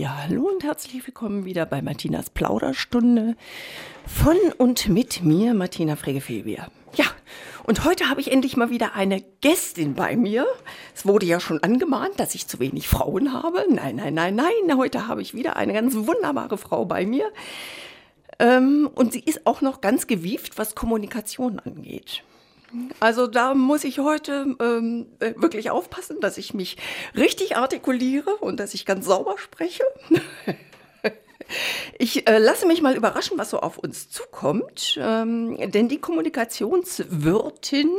Ja, hallo und herzlich willkommen wieder bei Martinas Plauderstunde von und mit mir, Martina Frege-Febier. Ja, und heute habe ich endlich mal wieder eine Gästin bei mir. Es wurde ja schon angemahnt, dass ich zu wenig Frauen habe. Nein, nein, nein, nein. Heute habe ich wieder eine ganz wunderbare Frau bei mir. Ähm, und sie ist auch noch ganz gewieft, was Kommunikation angeht. Also da muss ich heute ähm, äh, wirklich aufpassen, dass ich mich richtig artikuliere und dass ich ganz sauber spreche. Ich äh, lasse mich mal überraschen, was so auf uns zukommt, ähm, denn die Kommunikationswirtin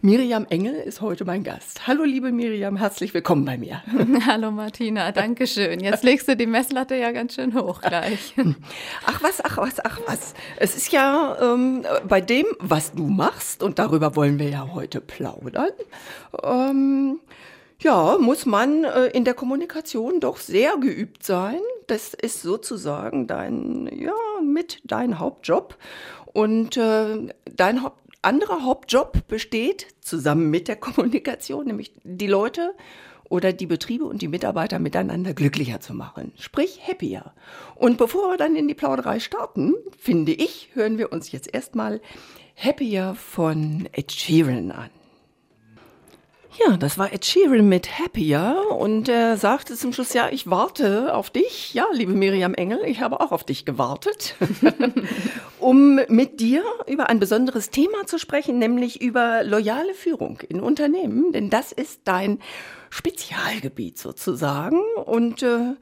Miriam Engel ist heute mein Gast. Hallo liebe Miriam, herzlich willkommen bei mir. Hallo Martina, danke schön. Jetzt legst du die Messlatte ja ganz schön hoch gleich. Ach was, ach was, ach was. Es ist ja ähm, bei dem, was du machst, und darüber wollen wir ja heute plaudern, ähm, ja, muss man äh, in der Kommunikation doch sehr geübt sein. Das ist sozusagen dein, ja, mit dein Hauptjob. Und äh, dein Haupt, anderer Hauptjob besteht zusammen mit der Kommunikation, nämlich die Leute oder die Betriebe und die Mitarbeiter miteinander glücklicher zu machen. Sprich, happier. Und bevor wir dann in die Plauderei starten, finde ich, hören wir uns jetzt erstmal Happier von Ed Sheeran an. Ja, das war Ed Sheeran mit Happier und er sagte zum Schluss, ja, ich warte auf dich. Ja, liebe Miriam Engel, ich habe auch auf dich gewartet, um mit dir über ein besonderes Thema zu sprechen, nämlich über loyale Führung in Unternehmen, denn das ist dein Spezialgebiet sozusagen und äh,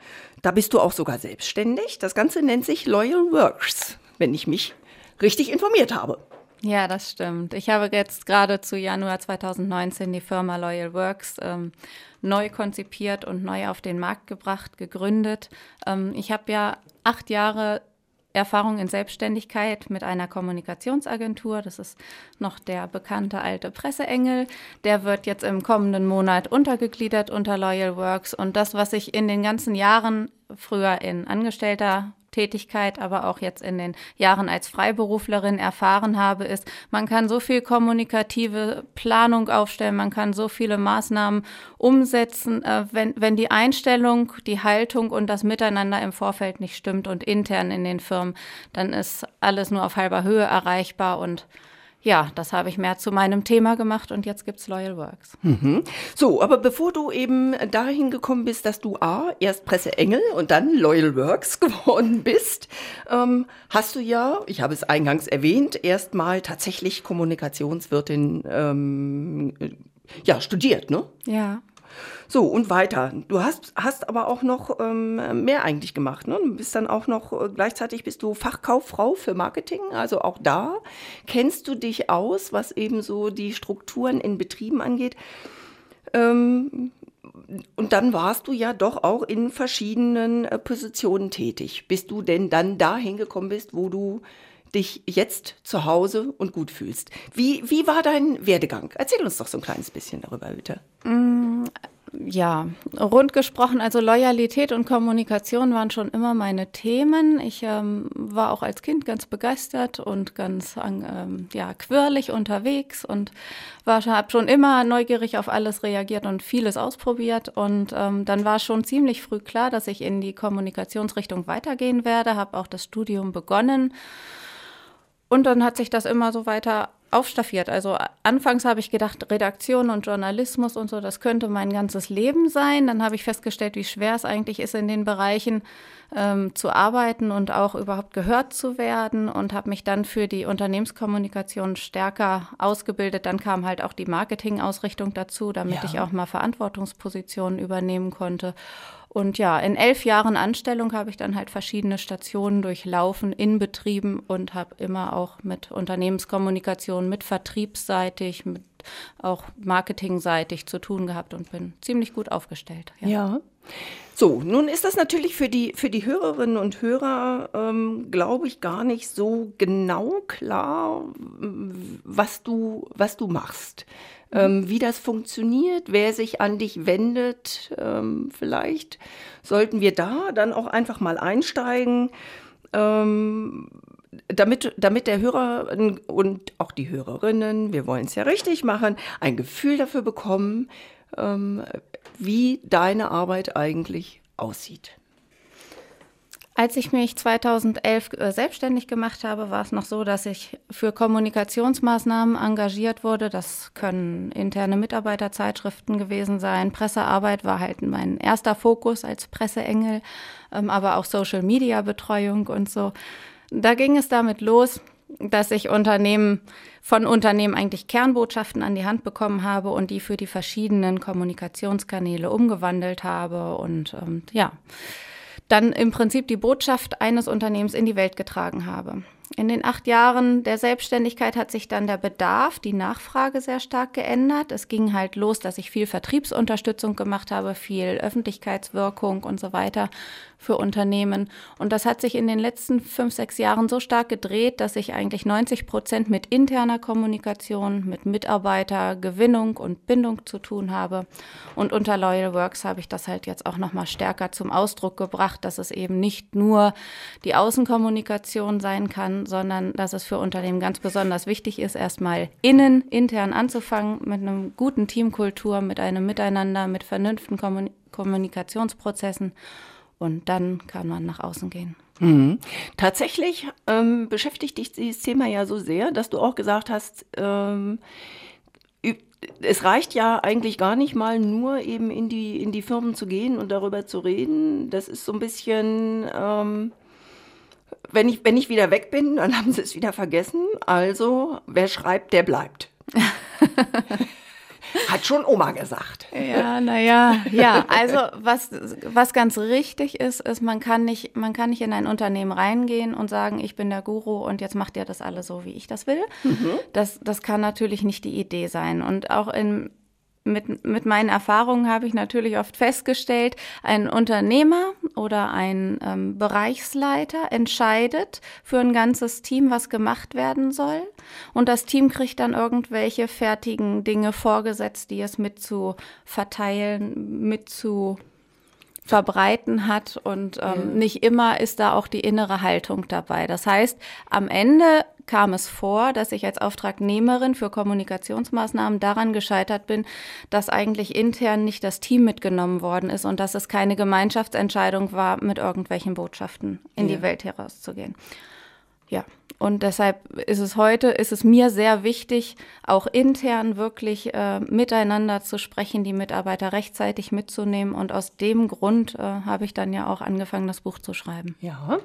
da bist du auch sogar selbstständig. Das Ganze nennt sich Loyal Works, wenn ich mich richtig informiert habe. Ja, das stimmt. Ich habe jetzt gerade zu Januar 2019 die Firma Loyal Works ähm, neu konzipiert und neu auf den Markt gebracht, gegründet. Ähm, ich habe ja acht Jahre Erfahrung in Selbstständigkeit mit einer Kommunikationsagentur. Das ist noch der bekannte alte Presseengel. Der wird jetzt im kommenden Monat untergegliedert unter Loyal Works. Und das, was ich in den ganzen Jahren früher in Angestellter Tätigkeit, aber auch jetzt in den Jahren als Freiberuflerin erfahren habe, ist, man kann so viel kommunikative Planung aufstellen, man kann so viele Maßnahmen umsetzen, äh, wenn, wenn die Einstellung, die Haltung und das Miteinander im Vorfeld nicht stimmt und intern in den Firmen, dann ist alles nur auf halber Höhe erreichbar und ja, das habe ich mehr zu meinem Thema gemacht und jetzt gibt's Loyal Works. Mhm. So, aber bevor du eben dahin gekommen bist, dass du A, erst Presseengel und dann Loyal Works geworden bist, ähm, hast du ja, ich habe es eingangs erwähnt, erstmal tatsächlich Kommunikationswirtin ähm, ja, studiert, ne? Ja. So, und weiter. Du hast, hast aber auch noch ähm, mehr eigentlich gemacht. Ne? Du bist dann auch noch, äh, gleichzeitig bist du Fachkauffrau für Marketing. Also auch da kennst du dich aus, was eben so die Strukturen in Betrieben angeht. Ähm, und dann warst du ja doch auch in verschiedenen äh, Positionen tätig, bis du denn dann dahin gekommen bist, wo du dich jetzt zu Hause und gut fühlst. Wie, wie war dein Werdegang? Erzähl uns doch so ein kleines bisschen darüber, bitte. Mm, ja, rund gesprochen, also Loyalität und Kommunikation waren schon immer meine Themen. Ich ähm, war auch als Kind ganz begeistert und ganz ähm, ja, quirlig unterwegs und habe schon immer neugierig auf alles reagiert und vieles ausprobiert. Und ähm, dann war schon ziemlich früh klar, dass ich in die Kommunikationsrichtung weitergehen werde, habe auch das Studium begonnen. Und dann hat sich das immer so weiter aufstaffiert. Also anfangs habe ich gedacht, Redaktion und Journalismus und so, das könnte mein ganzes Leben sein. Dann habe ich festgestellt, wie schwer es eigentlich ist, in den Bereichen ähm, zu arbeiten und auch überhaupt gehört zu werden und habe mich dann für die Unternehmenskommunikation stärker ausgebildet. Dann kam halt auch die Marketingausrichtung dazu, damit ja. ich auch mal Verantwortungspositionen übernehmen konnte. Und ja, in elf Jahren Anstellung habe ich dann halt verschiedene Stationen durchlaufen in Betrieben und habe immer auch mit Unternehmenskommunikation, mit vertriebsseitig, mit auch marketingseitig zu tun gehabt und bin ziemlich gut aufgestellt. Ja. ja. So, nun ist das natürlich für die, für die Hörerinnen und Hörer, ähm, glaube ich, gar nicht so genau klar, was du, was du machst ähm, wie das funktioniert, wer sich an dich wendet. Ähm, vielleicht sollten wir da dann auch einfach mal einsteigen, ähm, damit, damit der Hörer und auch die Hörerinnen, wir wollen es ja richtig machen, ein Gefühl dafür bekommen, ähm, wie deine Arbeit eigentlich aussieht. Als ich mich 2011 äh, selbstständig gemacht habe, war es noch so, dass ich für Kommunikationsmaßnahmen engagiert wurde. Das können interne Mitarbeiterzeitschriften gewesen sein. Pressearbeit war halt mein erster Fokus als Presseengel, ähm, aber auch Social-Media-Betreuung und so. Da ging es damit los, dass ich Unternehmen von Unternehmen eigentlich Kernbotschaften an die Hand bekommen habe und die für die verschiedenen Kommunikationskanäle umgewandelt habe und ähm, ja dann im Prinzip die Botschaft eines Unternehmens in die Welt getragen habe. In den acht Jahren der Selbstständigkeit hat sich dann der Bedarf, die Nachfrage sehr stark geändert. Es ging halt los, dass ich viel Vertriebsunterstützung gemacht habe, viel Öffentlichkeitswirkung und so weiter für Unternehmen. Und das hat sich in den letzten fünf, sechs Jahren so stark gedreht, dass ich eigentlich 90 Prozent mit interner Kommunikation, mit Mitarbeitergewinnung und Bindung zu tun habe. Und unter Loyal Works habe ich das halt jetzt auch nochmal stärker zum Ausdruck gebracht, dass es eben nicht nur die Außenkommunikation sein kann, sondern dass es für Unternehmen ganz besonders wichtig ist, erstmal innen, intern anzufangen mit einem guten Teamkultur, mit einem Miteinander, mit vernünftigen Kommunikationsprozessen und dann kann man nach außen gehen. Mhm. Tatsächlich ähm, beschäftigt dich dieses Thema ja so sehr, dass du auch gesagt hast, ähm, es reicht ja eigentlich gar nicht mal nur eben in die, in die Firmen zu gehen und darüber zu reden. Das ist so ein bisschen, ähm, wenn, ich, wenn ich wieder weg bin, dann haben sie es wieder vergessen. Also, wer schreibt, der bleibt. Hat schon Oma gesagt. Ja, naja, ja. Also was, was ganz richtig ist, ist, man kann, nicht, man kann nicht in ein Unternehmen reingehen und sagen, ich bin der Guru und jetzt macht ihr das alle so, wie ich das will. Mhm. Das, das kann natürlich nicht die Idee sein. Und auch in, mit, mit meinen Erfahrungen habe ich natürlich oft festgestellt, ein Unternehmer oder ein ähm, Bereichsleiter entscheidet für ein ganzes Team, was gemacht werden soll. Und das Team kriegt dann irgendwelche fertigen Dinge vorgesetzt, die es mit zu verteilen, mit zu verbreiten hat und ähm, ja. nicht immer ist da auch die innere Haltung dabei. Das heißt, am Ende kam es vor, dass ich als Auftragnehmerin für Kommunikationsmaßnahmen daran gescheitert bin, dass eigentlich intern nicht das Team mitgenommen worden ist und dass es keine Gemeinschaftsentscheidung war, mit irgendwelchen Botschaften in ja. die Welt herauszugehen. Ja, und deshalb ist es heute, ist es mir sehr wichtig, auch intern wirklich äh, miteinander zu sprechen, die Mitarbeiter rechtzeitig mitzunehmen. Und aus dem Grund äh, habe ich dann ja auch angefangen, das Buch zu schreiben. Ja,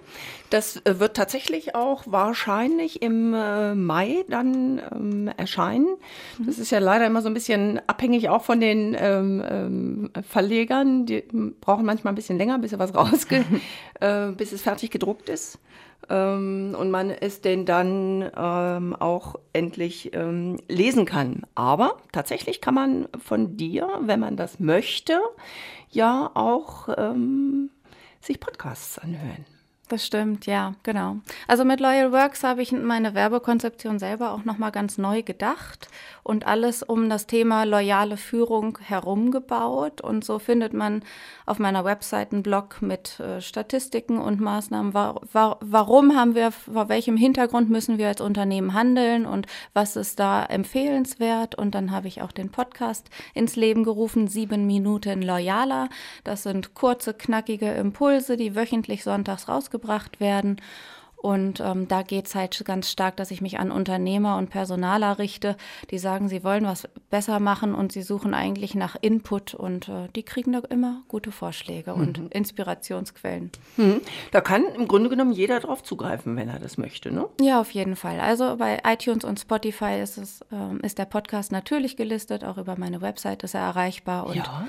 das äh, wird tatsächlich auch wahrscheinlich im äh, Mai dann ähm, erscheinen. Mhm. Das ist ja leider immer so ein bisschen abhängig auch von den ähm, ähm, Verlegern. Die brauchen manchmal ein bisschen länger, bis sie was rausge äh, bis es fertig gedruckt ist ähm, und man es denn dann ähm, auch endlich ähm, lesen kann. Aber tatsächlich kann man von dir, wenn man das möchte, ja auch ähm, sich Podcasts anhören. Das stimmt, ja, genau. Also mit Loyal Works habe ich meine Werbekonzeption selber auch noch mal ganz neu gedacht und alles um das Thema loyale Führung herumgebaut und so findet man auf meiner Website einen Blog mit äh, Statistiken und Maßnahmen. War, war, warum haben wir, vor welchem Hintergrund müssen wir als Unternehmen handeln und was ist da empfehlenswert? Und dann habe ich auch den Podcast ins Leben gerufen, sieben Minuten loyaler. Das sind kurze, knackige Impulse, die wöchentlich sonntags rausgebracht werden. Und ähm, da geht es halt ganz stark, dass ich mich an Unternehmer und Personaler richte, die sagen, sie wollen was besser machen und sie suchen eigentlich nach Input und äh, die kriegen da immer gute Vorschläge mhm. und Inspirationsquellen. Mhm. Da kann im Grunde genommen jeder drauf zugreifen, wenn er das möchte, ne? Ja, auf jeden Fall. Also bei iTunes und Spotify ist, es, äh, ist der Podcast natürlich gelistet, auch über meine Website ist er erreichbar und ja.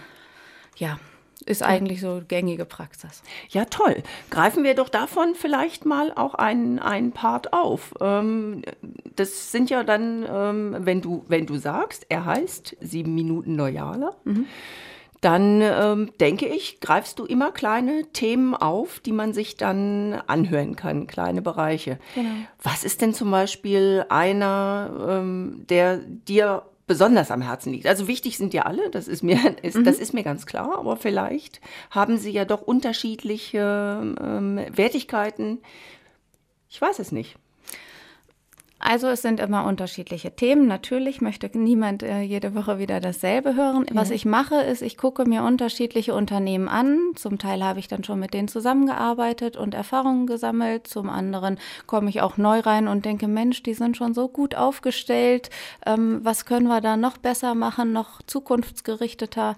ja ist eigentlich so gängige Praxis. Ja, toll. Greifen wir doch davon vielleicht mal auch einen, einen Part auf. Ähm, das sind ja dann, ähm, wenn, du, wenn du sagst, er heißt sieben Minuten loyaler, mhm. dann ähm, denke ich, greifst du immer kleine Themen auf, die man sich dann anhören kann, kleine Bereiche. Genau. Was ist denn zum Beispiel einer, ähm, der dir besonders am Herzen liegt. Also wichtig sind ja alle, das ist mir, ist, mhm. das ist mir ganz klar, aber vielleicht haben sie ja doch unterschiedliche ähm, Wertigkeiten. Ich weiß es nicht. Also es sind immer unterschiedliche Themen. Natürlich möchte niemand äh, jede Woche wieder dasselbe hören. Ja. Was ich mache, ist, ich gucke mir unterschiedliche Unternehmen an. Zum Teil habe ich dann schon mit denen zusammengearbeitet und Erfahrungen gesammelt. Zum anderen komme ich auch neu rein und denke, Mensch, die sind schon so gut aufgestellt. Ähm, was können wir da noch besser machen, noch zukunftsgerichteter?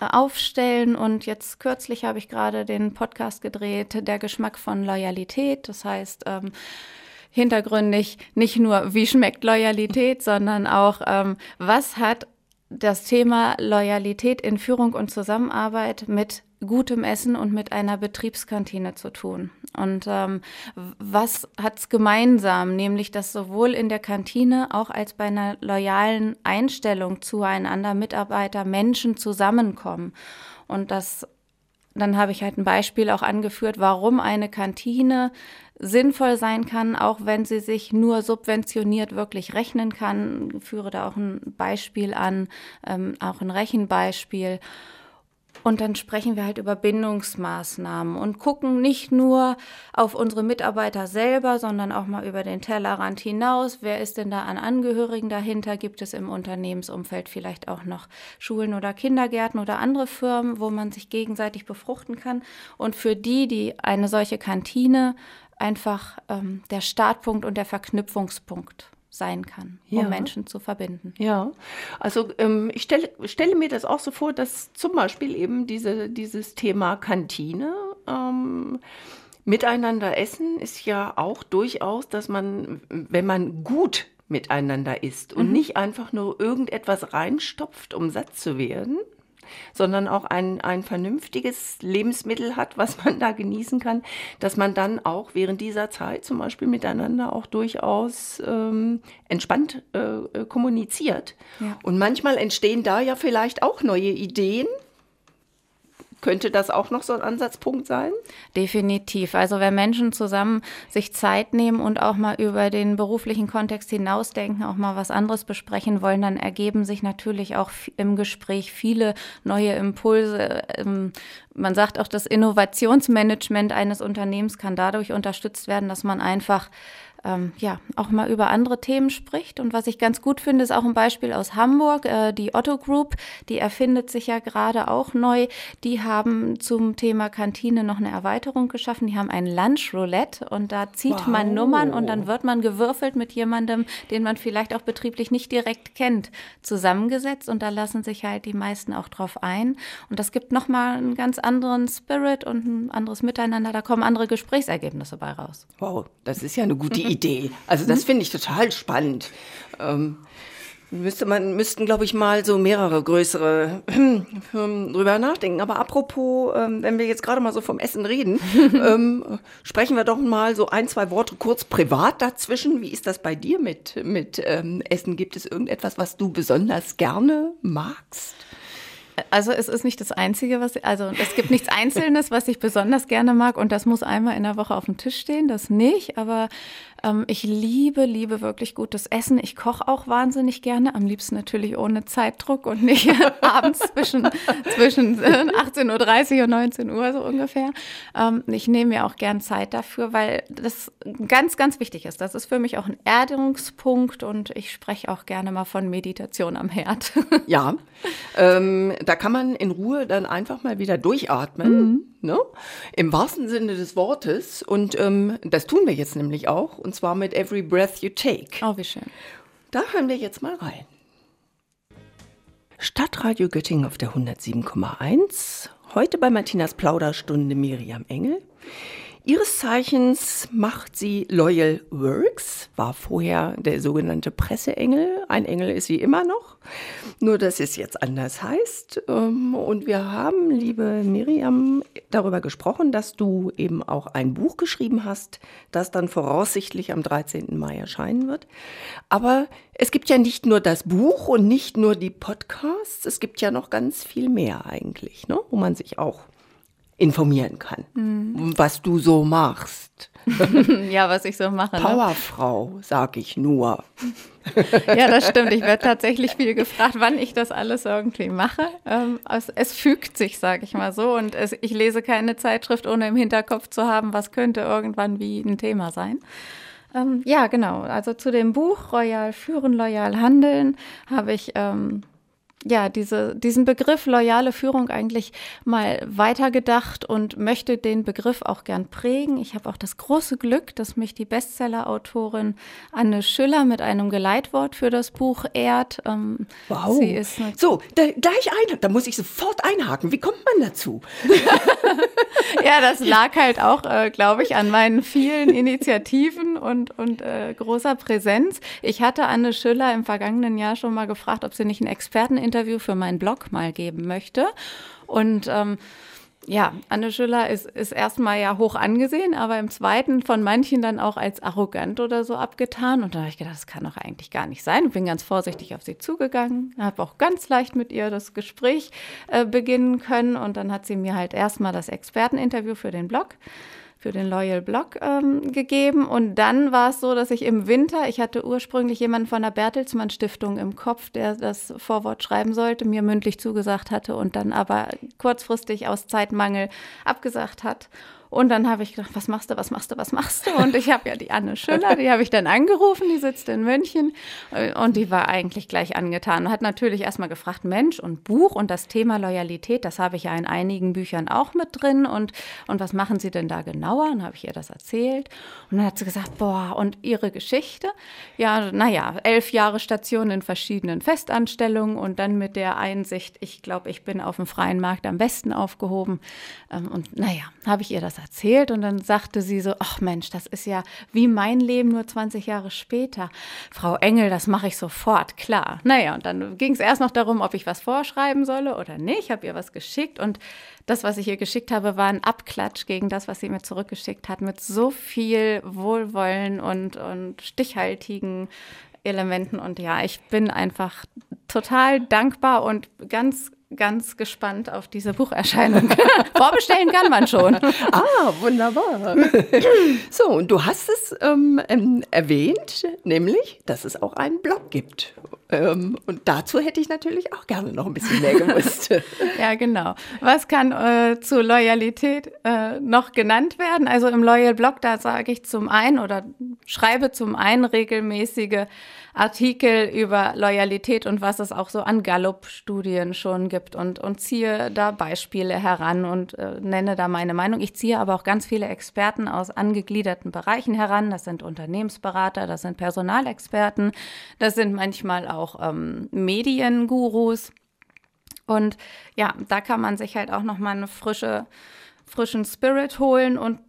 Äh, aufstellen. Und jetzt kürzlich habe ich gerade den Podcast gedreht, Der Geschmack von Loyalität. Das heißt, ähm, hintergründig nicht nur, wie schmeckt Loyalität, sondern auch, ähm, was hat das Thema Loyalität in Führung und Zusammenarbeit mit gutem Essen und mit einer Betriebskantine zu tun. Und ähm, was hat's gemeinsam? Nämlich, dass sowohl in der Kantine auch als bei einer loyalen Einstellung zueinander Mitarbeiter, Menschen zusammenkommen. Und das, dann habe ich halt ein Beispiel auch angeführt, warum eine Kantine sinnvoll sein kann, auch wenn sie sich nur subventioniert wirklich rechnen kann. Ich führe da auch ein Beispiel an, ähm, auch ein Rechenbeispiel. Und dann sprechen wir halt über Bindungsmaßnahmen und gucken nicht nur auf unsere Mitarbeiter selber, sondern auch mal über den Tellerrand hinaus. Wer ist denn da an Angehörigen dahinter? Gibt es im Unternehmensumfeld vielleicht auch noch Schulen oder Kindergärten oder andere Firmen, wo man sich gegenseitig befruchten kann? Und für die, die eine solche Kantine einfach ähm, der Startpunkt und der Verknüpfungspunkt sein kann, um Menschen zu verbinden. Ja, also ähm, ich stelle, stelle mir das auch so vor, dass zum Beispiel eben diese, dieses Thema Kantine, ähm, miteinander essen ist ja auch durchaus, dass man, wenn man gut miteinander isst und mhm. nicht einfach nur irgendetwas reinstopft, um satt zu werden, sondern auch ein, ein vernünftiges Lebensmittel hat, was man da genießen kann, dass man dann auch während dieser Zeit zum Beispiel miteinander auch durchaus ähm, entspannt äh, äh kommuniziert. Ja. Und manchmal entstehen da ja vielleicht auch neue Ideen, könnte das auch noch so ein Ansatzpunkt sein? Definitiv. Also wenn Menschen zusammen sich Zeit nehmen und auch mal über den beruflichen Kontext hinausdenken, auch mal was anderes besprechen wollen, dann ergeben sich natürlich auch im Gespräch viele neue Impulse. Ähm, man sagt auch, das Innovationsmanagement eines Unternehmens kann dadurch unterstützt werden, dass man einfach ähm, ja, auch mal über andere Themen spricht. Und was ich ganz gut finde, ist auch ein Beispiel aus Hamburg. Äh, die Otto Group, die erfindet sich ja gerade auch neu. Die haben zum Thema Kantine noch eine Erweiterung geschaffen. Die haben ein Lunch Roulette und da zieht wow. man Nummern und dann wird man gewürfelt mit jemandem, den man vielleicht auch betrieblich nicht direkt kennt, zusammengesetzt. Und da lassen sich halt die meisten auch drauf ein. Und das gibt nochmal einen ganz anderen Spirit und ein anderes Miteinander. Da kommen andere Gesprächsergebnisse bei raus. Wow, das ist ja eine gute Idee. Also das finde ich total spannend. Ähm, müsste man, müssten, glaube ich, mal so mehrere größere Firmen drüber nachdenken. Aber apropos, ähm, wenn wir jetzt gerade mal so vom Essen reden, ähm, sprechen wir doch mal so ein, zwei Worte kurz privat dazwischen. Wie ist das bei dir mit, mit ähm, Essen? Gibt es irgendetwas, was du besonders gerne magst? Also es ist nicht das Einzige, was, also es gibt nichts Einzelnes, was ich besonders gerne mag und das muss einmal in der Woche auf dem Tisch stehen, das nicht, aber ähm, ich liebe, liebe wirklich gutes Essen. Ich koche auch wahnsinnig gerne, am liebsten natürlich ohne Zeitdruck und nicht abends zwischen, zwischen 18.30 Uhr und 19 Uhr so ungefähr. Ähm, ich nehme mir auch gern Zeit dafür, weil das ganz, ganz wichtig ist. Das ist für mich auch ein Erdungspunkt und ich spreche auch gerne mal von Meditation am Herd. ja, ähm, da kann man in Ruhe dann einfach mal wieder durchatmen. Mhm. Ne? Im wahrsten Sinne des Wortes. Und ähm, das tun wir jetzt nämlich auch. Und zwar mit Every Breath You Take. Oh, wie schön. Da hören wir jetzt mal rein. Stadtradio Göttingen auf der 107,1. Heute bei Martinas Plauderstunde Miriam Engel. Ihres Zeichens macht sie Loyal Works, war vorher der sogenannte Presseengel. Ein Engel ist sie immer noch, nur dass es jetzt anders heißt. Ähm, und wir haben, liebe Miriam, darüber gesprochen, dass du eben auch ein Buch geschrieben hast, das dann voraussichtlich am 13. Mai erscheinen wird. Aber es gibt ja nicht nur das Buch und nicht nur die Podcasts, es gibt ja noch ganz viel mehr eigentlich, ne? wo man sich auch informieren kann, mhm. was du so machst. ja, was ich so mache. Ne? Powerfrau, ne? sag ich nur. ja, das stimmt. Ich werde tatsächlich viel gefragt, wann ich das alles irgendwie mache. Ähm, es, es, fügt sich, sage ich mal so. Und es, ich lese keine Zeitschrift, ohne im Hinterkopf zu haben, was könnte irgendwann wie ein Thema sein. Ähm, ja, genau. Also zu dem Buch Royal führen, loyal handeln habe ich ähm, ja, diese, diesen Begriff loyale Führung eigentlich mal weitergedacht und möchte den Begriff auch gern prägen. Ich habe auch das große Glück, dass mich die Bestseller-Autorin Anne Schüller mit einem Geleitwort für das Buch ehrt. Ähm, wow. Sie ist so, da, gleich ein, da muss ich sofort einhaken. Wie kommt man dazu? ja, das lag halt auch, äh, glaube ich, an meinen vielen Initiativen und, und äh, großer Präsenz. Ich hatte Anne Schüller im vergangenen Jahr schon mal gefragt, ob sie nicht einen Experten Interview für meinen Blog mal geben möchte. Und ähm, ja, Anne Schüller ist, ist erstmal ja hoch angesehen, aber im zweiten von manchen dann auch als arrogant oder so abgetan. Und da habe ich gedacht, das kann doch eigentlich gar nicht sein. Und bin ganz vorsichtig auf sie zugegangen, habe auch ganz leicht mit ihr das Gespräch äh, beginnen können. Und dann hat sie mir halt erstmal das Experteninterview für den Blog für den Loyal Blog ähm, gegeben. Und dann war es so, dass ich im Winter, ich hatte ursprünglich jemanden von der Bertelsmann Stiftung im Kopf, der das Vorwort schreiben sollte, mir mündlich zugesagt hatte und dann aber kurzfristig aus Zeitmangel abgesagt hat. Und dann habe ich gedacht, was machst du, was machst du, was machst du? Und ich habe ja die Anne Schüller, die habe ich dann angerufen, die sitzt in München und die war eigentlich gleich angetan und hat natürlich erstmal gefragt, Mensch und Buch und das Thema Loyalität, das habe ich ja in einigen Büchern auch mit drin und, und was machen Sie denn da genauer? Und habe ich ihr das erzählt und dann hat sie gesagt, boah, und Ihre Geschichte? Ja, naja, elf Jahre Station in verschiedenen Festanstellungen und dann mit der Einsicht, ich glaube, ich bin auf dem freien Markt am besten aufgehoben. Ähm, und naja, habe ich ihr das erzählt und dann sagte sie so, ach Mensch, das ist ja wie mein Leben nur 20 Jahre später. Frau Engel, das mache ich sofort, klar. Naja, und dann ging es erst noch darum, ob ich was vorschreiben solle oder nicht. Ich habe ihr was geschickt und das, was ich ihr geschickt habe, war ein Abklatsch gegen das, was sie mir zurückgeschickt hat, mit so viel Wohlwollen und, und stichhaltigen Elementen. Und ja, ich bin einfach total dankbar und ganz ganz gespannt auf diese Bucherscheinung. Vorbestellen kann man schon. Ah, wunderbar. so, und du hast es ähm, ähm, erwähnt, nämlich, dass es auch einen Blog gibt. Ähm, und dazu hätte ich natürlich auch gerne noch ein bisschen mehr gewusst. ja, genau. Was kann äh, zu Loyalität äh, noch genannt werden? Also im Loyal Blog, da sage ich zum einen oder schreibe zum einen regelmäßige Artikel über Loyalität und was es auch so an Gallup-Studien schon gibt und, und ziehe da Beispiele heran und äh, nenne da meine Meinung. Ich ziehe aber auch ganz viele Experten aus angegliederten Bereichen heran. Das sind Unternehmensberater, das sind Personalexperten, das sind manchmal auch ähm, Mediengurus. Und ja, da kann man sich halt auch nochmal eine frische, frischen Spirit holen. Und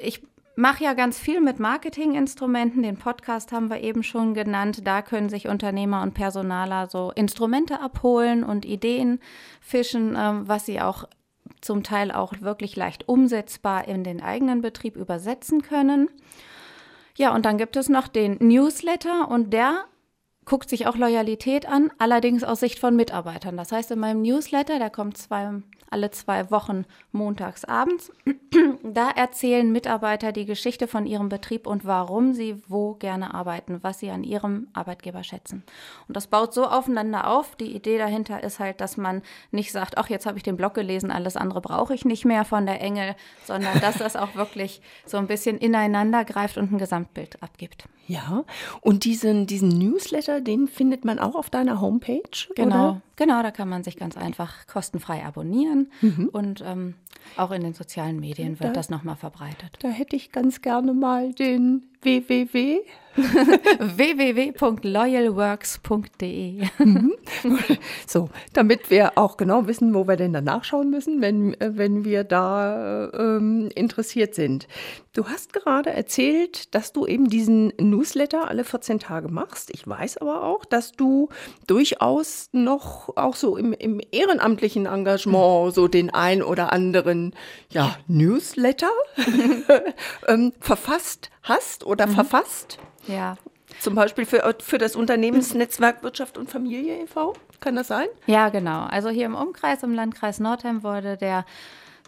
ich mache ja ganz viel mit Marketinginstrumenten. Den Podcast haben wir eben schon genannt. Da können sich Unternehmer und Personaler so Instrumente abholen und Ideen fischen, ähm, was sie auch zum Teil auch wirklich leicht umsetzbar in den eigenen Betrieb übersetzen können. Ja, und dann gibt es noch den Newsletter und der guckt sich auch Loyalität an, allerdings aus Sicht von Mitarbeitern. Das heißt, in meinem Newsletter, der kommt zwei, alle zwei Wochen montags abends, da erzählen Mitarbeiter die Geschichte von ihrem Betrieb und warum sie wo gerne arbeiten, was sie an ihrem Arbeitgeber schätzen. Und das baut so aufeinander auf. Die Idee dahinter ist halt, dass man nicht sagt, ach, jetzt habe ich den Blog gelesen, alles andere brauche ich nicht mehr von der Engel, sondern dass das auch wirklich so ein bisschen ineinander greift und ein Gesamtbild abgibt. Ja, und diesen, diesen Newsletter, den findet man auch auf deiner Homepage? Genau, oder? genau, da kann man sich ganz einfach kostenfrei abonnieren mhm. und ähm, auch in den sozialen Medien wird da, das nochmal verbreitet. Da hätte ich ganz gerne mal den www www.loyalworks.de. Mhm. so, damit wir auch genau wissen, wo wir denn da nachschauen müssen, wenn, äh, wenn wir da ähm, interessiert sind. Du hast gerade erzählt, dass du eben diesen Newsletter alle 14 Tage machst. Ich weiß aber auch, dass du durchaus noch auch so im, im ehrenamtlichen Engagement so den ein oder anderen ja, Newsletter ähm, verfasst hast oder mhm. verfasst. Ja. Zum Beispiel für, für das Unternehmensnetzwerk Wirtschaft und Familie e.V. Kann das sein? Ja, genau. Also hier im Umkreis, im Landkreis Nordheim wurde der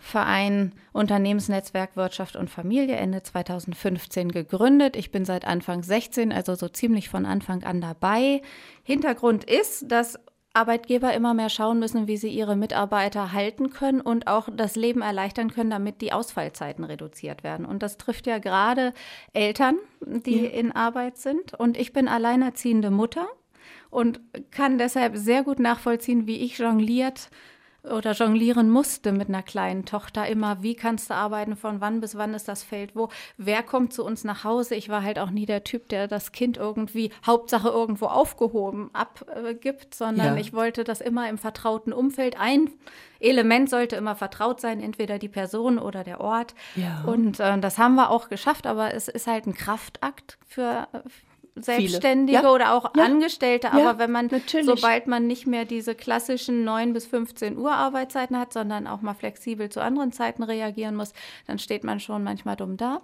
Verein Unternehmensnetzwerk Wirtschaft und Familie Ende 2015 gegründet. Ich bin seit Anfang 16, also so ziemlich von Anfang an dabei. Hintergrund ist, dass Arbeitgeber immer mehr schauen müssen, wie sie ihre Mitarbeiter halten können und auch das Leben erleichtern können, damit die Ausfallzeiten reduziert werden. Und das trifft ja gerade Eltern, die ja. in Arbeit sind. Und ich bin alleinerziehende Mutter und kann deshalb sehr gut nachvollziehen, wie ich jongliert oder jonglieren musste mit einer kleinen Tochter immer, wie kannst du arbeiten, von wann bis wann ist das Feld wo, wer kommt zu uns nach Hause. Ich war halt auch nie der Typ, der das Kind irgendwie Hauptsache irgendwo aufgehoben abgibt, sondern ja. ich wollte das immer im vertrauten Umfeld. Ein Element sollte immer vertraut sein, entweder die Person oder der Ort. Ja. Und äh, das haben wir auch geschafft, aber es ist halt ein Kraftakt für, Selbstständige ja. oder auch ja. Angestellte, aber ja, wenn man, natürlich. sobald man nicht mehr diese klassischen 9 bis 15 Uhr Arbeitszeiten hat, sondern auch mal flexibel zu anderen Zeiten reagieren muss, dann steht man schon manchmal dumm da.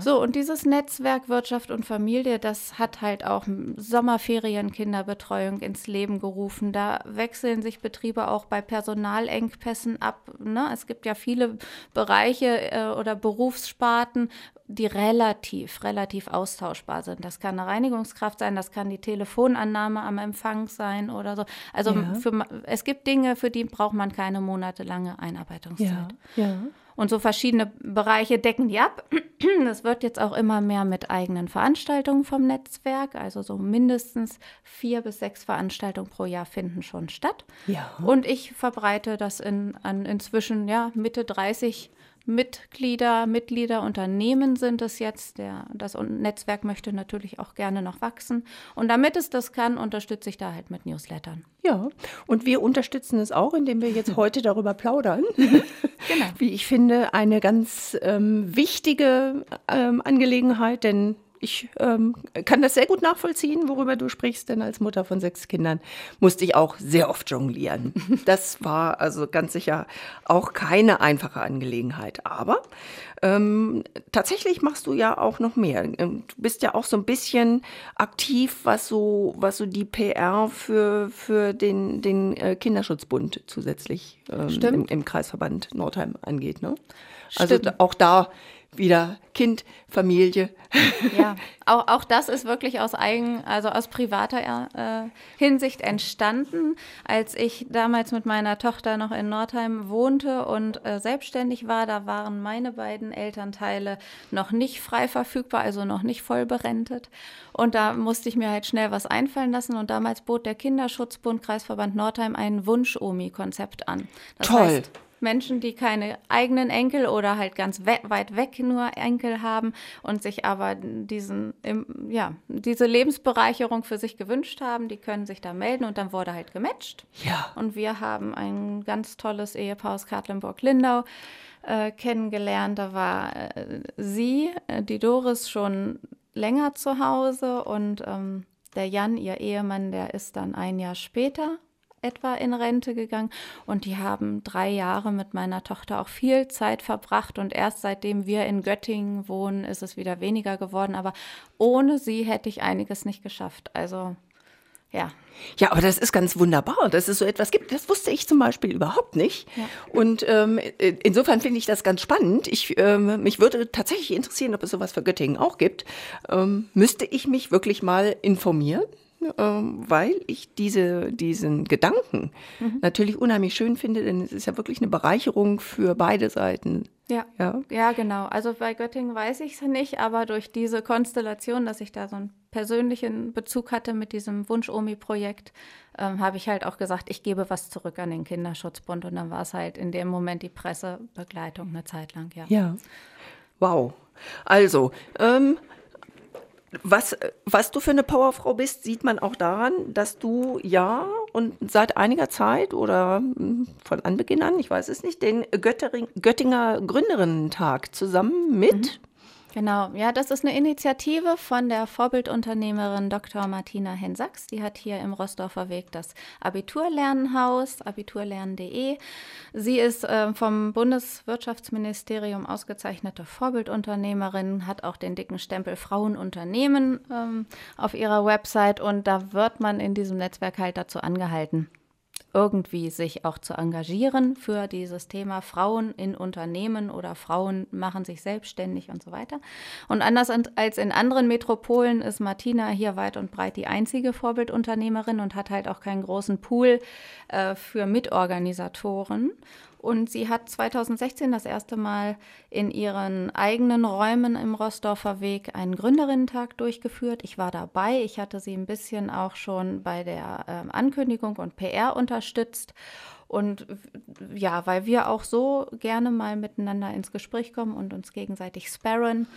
So, und dieses Netzwerk Wirtschaft und Familie, das hat halt auch Sommerferien Kinderbetreuung ins Leben gerufen. Da wechseln sich Betriebe auch bei Personalengpässen ab. Ne? Es gibt ja viele Bereiche äh, oder Berufssparten, die relativ, relativ austauschbar sind. Das kann eine Reinigungskraft sein, das kann die Telefonannahme am Empfang sein oder so. Also ja. für, es gibt Dinge, für die braucht man keine monatelange Einarbeitungszeit. Ja. ja. Und so verschiedene Bereiche decken die ab. Das wird jetzt auch immer mehr mit eigenen Veranstaltungen vom Netzwerk. Also so mindestens vier bis sechs Veranstaltungen pro Jahr finden schon statt. Ja. Und ich verbreite das in, an inzwischen ja, Mitte 30 Mitglieder, Mitglieder, Unternehmen sind es jetzt. Der, das Netzwerk möchte natürlich auch gerne noch wachsen. Und damit es das kann, unterstütze ich da halt mit Newslettern. Ja, und wir unterstützen es auch, indem wir jetzt heute darüber plaudern. genau. Wie ich finde, eine ganz ähm, wichtige ähm, Angelegenheit, denn ich ähm, kann das sehr gut nachvollziehen, worüber du sprichst, denn als Mutter von sechs Kindern musste ich auch sehr oft jonglieren. Das war also ganz sicher auch keine einfache Angelegenheit. Aber ähm, tatsächlich machst du ja auch noch mehr. Ähm, du bist ja auch so ein bisschen aktiv, was so, was so die PR für, für den, den äh, Kinderschutzbund zusätzlich ähm, im, im, Kreisverband Nordheim angeht. Ne? Also Stimmt. auch da wieder Kind, Familie. Ja, auch, auch das ist wirklich aus eigen, also aus privater äh, Hinsicht entstanden. Als ich damals mit meiner Tochter noch in Nordheim wohnte und äh, selbstständig war, da waren meine beiden Elternteile noch nicht frei verfügbar, also noch nicht voll berentet. Und da musste ich mir halt schnell was einfallen lassen. Und damals bot der Kinderschutzbund Kreisverband Nordheim ein Wunsch-Omi-Konzept an. Das Toll. Heißt, Menschen, die keine eigenen Enkel oder halt ganz we weit weg nur Enkel haben und sich aber diesen, ja, diese Lebensbereicherung für sich gewünscht haben, die können sich da melden und dann wurde halt gematcht. Ja. Und wir haben ein ganz tolles Ehepaar aus Katlenburg-Lindau äh, kennengelernt. Da war äh, sie, äh, die Doris, schon länger zu Hause und ähm, der Jan, ihr Ehemann, der ist dann ein Jahr später etwa in Rente gegangen und die haben drei Jahre mit meiner Tochter auch viel Zeit verbracht und erst seitdem wir in Göttingen wohnen, ist es wieder weniger geworden. Aber ohne sie hätte ich einiges nicht geschafft. Also ja. Ja, aber das ist ganz wunderbar, dass es so etwas gibt. Das wusste ich zum Beispiel überhaupt nicht. Ja. Und ähm, insofern finde ich das ganz spannend. Ich, ähm, mich würde tatsächlich interessieren, ob es sowas für Göttingen auch gibt. Ähm, müsste ich mich wirklich mal informieren. Ähm, weil ich diese, diesen Gedanken mhm. natürlich unheimlich schön finde, denn es ist ja wirklich eine Bereicherung für beide Seiten. Ja, ja, ja genau. Also bei Göttingen weiß ich es nicht, aber durch diese Konstellation, dass ich da so einen persönlichen Bezug hatte mit diesem Wunsch-Omi-Projekt, ähm, habe ich halt auch gesagt, ich gebe was zurück an den Kinderschutzbund. Und dann war es halt in dem Moment die Pressebegleitung eine Zeit lang, ja. Ja. Wow. Also, ähm, was, was du für eine Powerfrau bist, sieht man auch daran, dass du ja und seit einiger Zeit oder hm, von Anbeginn an, ich weiß es nicht, den Göttering, Göttinger Gründerinnen-Tag zusammen mit mhm. Genau, ja, das ist eine Initiative von der Vorbildunternehmerin Dr. Martina Hensachs. Die hat hier im Rossdorfer Weg das Abiturlernenhaus, abiturlernen.de. Sie ist äh, vom Bundeswirtschaftsministerium ausgezeichnete Vorbildunternehmerin, hat auch den dicken Stempel Frauenunternehmen ähm, auf ihrer Website und da wird man in diesem Netzwerk halt dazu angehalten, irgendwie sich auch zu engagieren für dieses Thema Frauen in Unternehmen oder Frauen machen sich selbstständig und so weiter. Und anders als in anderen Metropolen ist Martina hier weit und breit die einzige Vorbildunternehmerin und hat halt auch keinen großen Pool äh, für Mitorganisatoren. Und sie hat 2016 das erste Mal in ihren eigenen Räumen im Rossdorfer Weg einen Gründerinnentag durchgeführt. Ich war dabei. Ich hatte sie ein bisschen auch schon bei der äh, Ankündigung und PR unterstützt. Und ja, weil wir auch so gerne mal miteinander ins Gespräch kommen und uns gegenseitig sparren,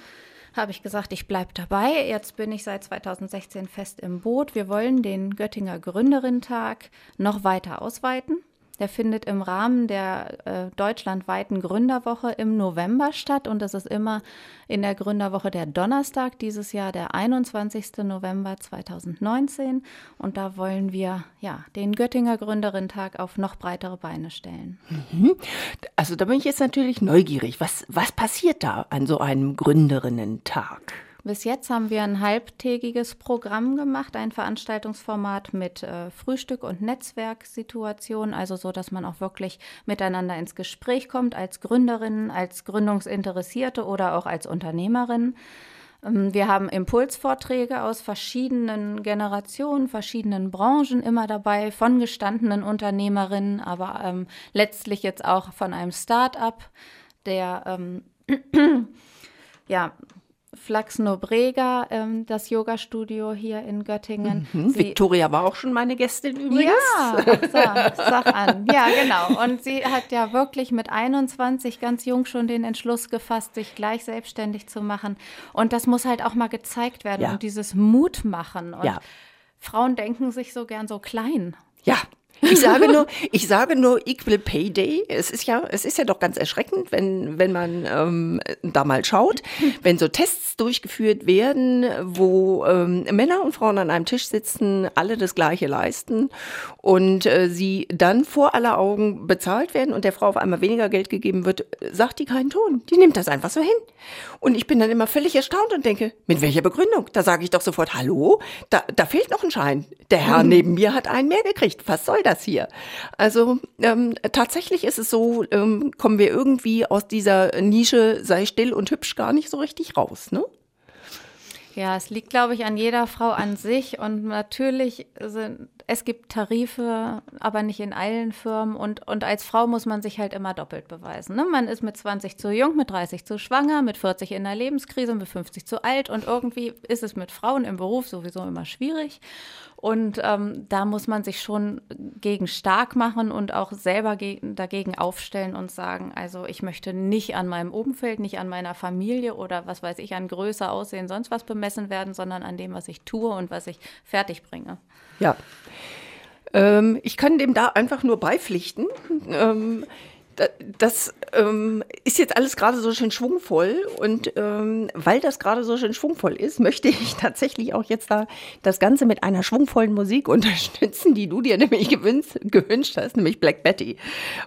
habe ich gesagt, ich bleibe dabei. Jetzt bin ich seit 2016 fest im Boot. Wir wollen den Göttinger Gründerinnentag noch weiter ausweiten. Der findet im Rahmen der äh, deutschlandweiten Gründerwoche im November statt und das ist immer in der Gründerwoche der Donnerstag, dieses Jahr der 21. November 2019. Und da wollen wir ja den Göttinger Gründerinnen-Tag auf noch breitere Beine stellen. Mhm. Also da bin ich jetzt natürlich neugierig. Was, was passiert da an so einem Gründerinnen-Tag? Bis jetzt haben wir ein halbtägiges Programm gemacht, ein Veranstaltungsformat mit äh, Frühstück und Netzwerksituation, also so, dass man auch wirklich miteinander ins Gespräch kommt als Gründerin, als Gründungsinteressierte oder auch als Unternehmerin. Ähm, wir haben Impulsvorträge aus verschiedenen Generationen, verschiedenen Branchen immer dabei, von gestandenen Unternehmerinnen, aber ähm, letztlich jetzt auch von einem Start-up, der ähm, ja, Flax Nobrega, ähm, das Yoga-Studio hier in Göttingen. Mhm. Victoria war auch schon meine Gästin übrigens. Ja, sag, sag an. Ja, genau. Und sie hat ja wirklich mit 21 ganz jung schon den Entschluss gefasst, sich gleich selbstständig zu machen. Und das muss halt auch mal gezeigt werden ja. und dieses Mut machen. Und ja. Frauen denken sich so gern so klein. Ja, ich sage nur, ich sage nur Equal Pay Day. Es ist ja, es ist ja doch ganz erschreckend, wenn, wenn man ähm, da mal schaut, wenn so Tests durchgeführt werden, wo ähm, Männer und Frauen an einem Tisch sitzen, alle das Gleiche leisten und äh, sie dann vor aller Augen bezahlt werden und der Frau auf einmal weniger Geld gegeben wird, sagt die keinen Ton. Die nimmt das einfach so hin. Und ich bin dann immer völlig erstaunt und denke, mit welcher Begründung? Da sage ich doch sofort, hallo, da, da fehlt noch ein Schein. Der Herr mhm. neben mir hat einen mehr gekriegt. Was soll das? Das hier? Also ähm, tatsächlich ist es so, ähm, kommen wir irgendwie aus dieser Nische, sei still und hübsch, gar nicht so richtig raus, ne? Ja, es liegt, glaube ich, an jeder Frau an sich und natürlich sind, es gibt Tarife, aber nicht in allen Firmen und, und als Frau muss man sich halt immer doppelt beweisen. Ne? Man ist mit 20 zu jung, mit 30 zu schwanger, mit 40 in der Lebenskrise, mit 50 zu alt und irgendwie ist es mit Frauen im Beruf sowieso immer schwierig und ähm, da muss man sich schon gegen stark machen und auch selber dagegen aufstellen und sagen, also ich möchte nicht an meinem Umfeld, nicht an meiner Familie oder was weiß ich, an Größe, Aussehen, sonst was bemessen werden, sondern an dem, was ich tue und was ich fertig bringe. Ja. Ähm, ich kann dem da einfach nur beipflichten. Ähm, das ähm, ist jetzt alles gerade so schön schwungvoll und ähm, weil das gerade so schön schwungvoll ist, möchte ich tatsächlich auch jetzt da das Ganze mit einer schwungvollen Musik unterstützen, die du dir nämlich gewünscht, gewünscht hast, nämlich Black Betty.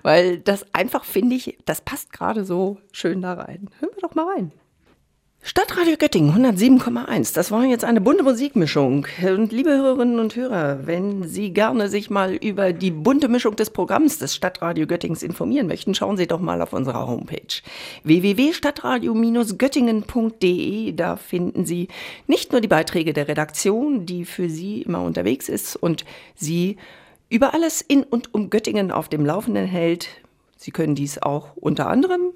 Weil das einfach, finde ich, das passt gerade so schön da rein. Hören wir doch mal rein. Stadtradio Göttingen 107,1. Das war jetzt eine bunte Musikmischung. Und liebe Hörerinnen und Hörer, wenn Sie gerne sich mal über die bunte Mischung des Programms des Stadtradio Göttings informieren möchten, schauen Sie doch mal auf unserer Homepage www.stadtradio-göttingen.de. Da finden Sie nicht nur die Beiträge der Redaktion, die für Sie immer unterwegs ist und Sie über alles in und um Göttingen auf dem Laufenden hält. Sie können dies auch unter anderem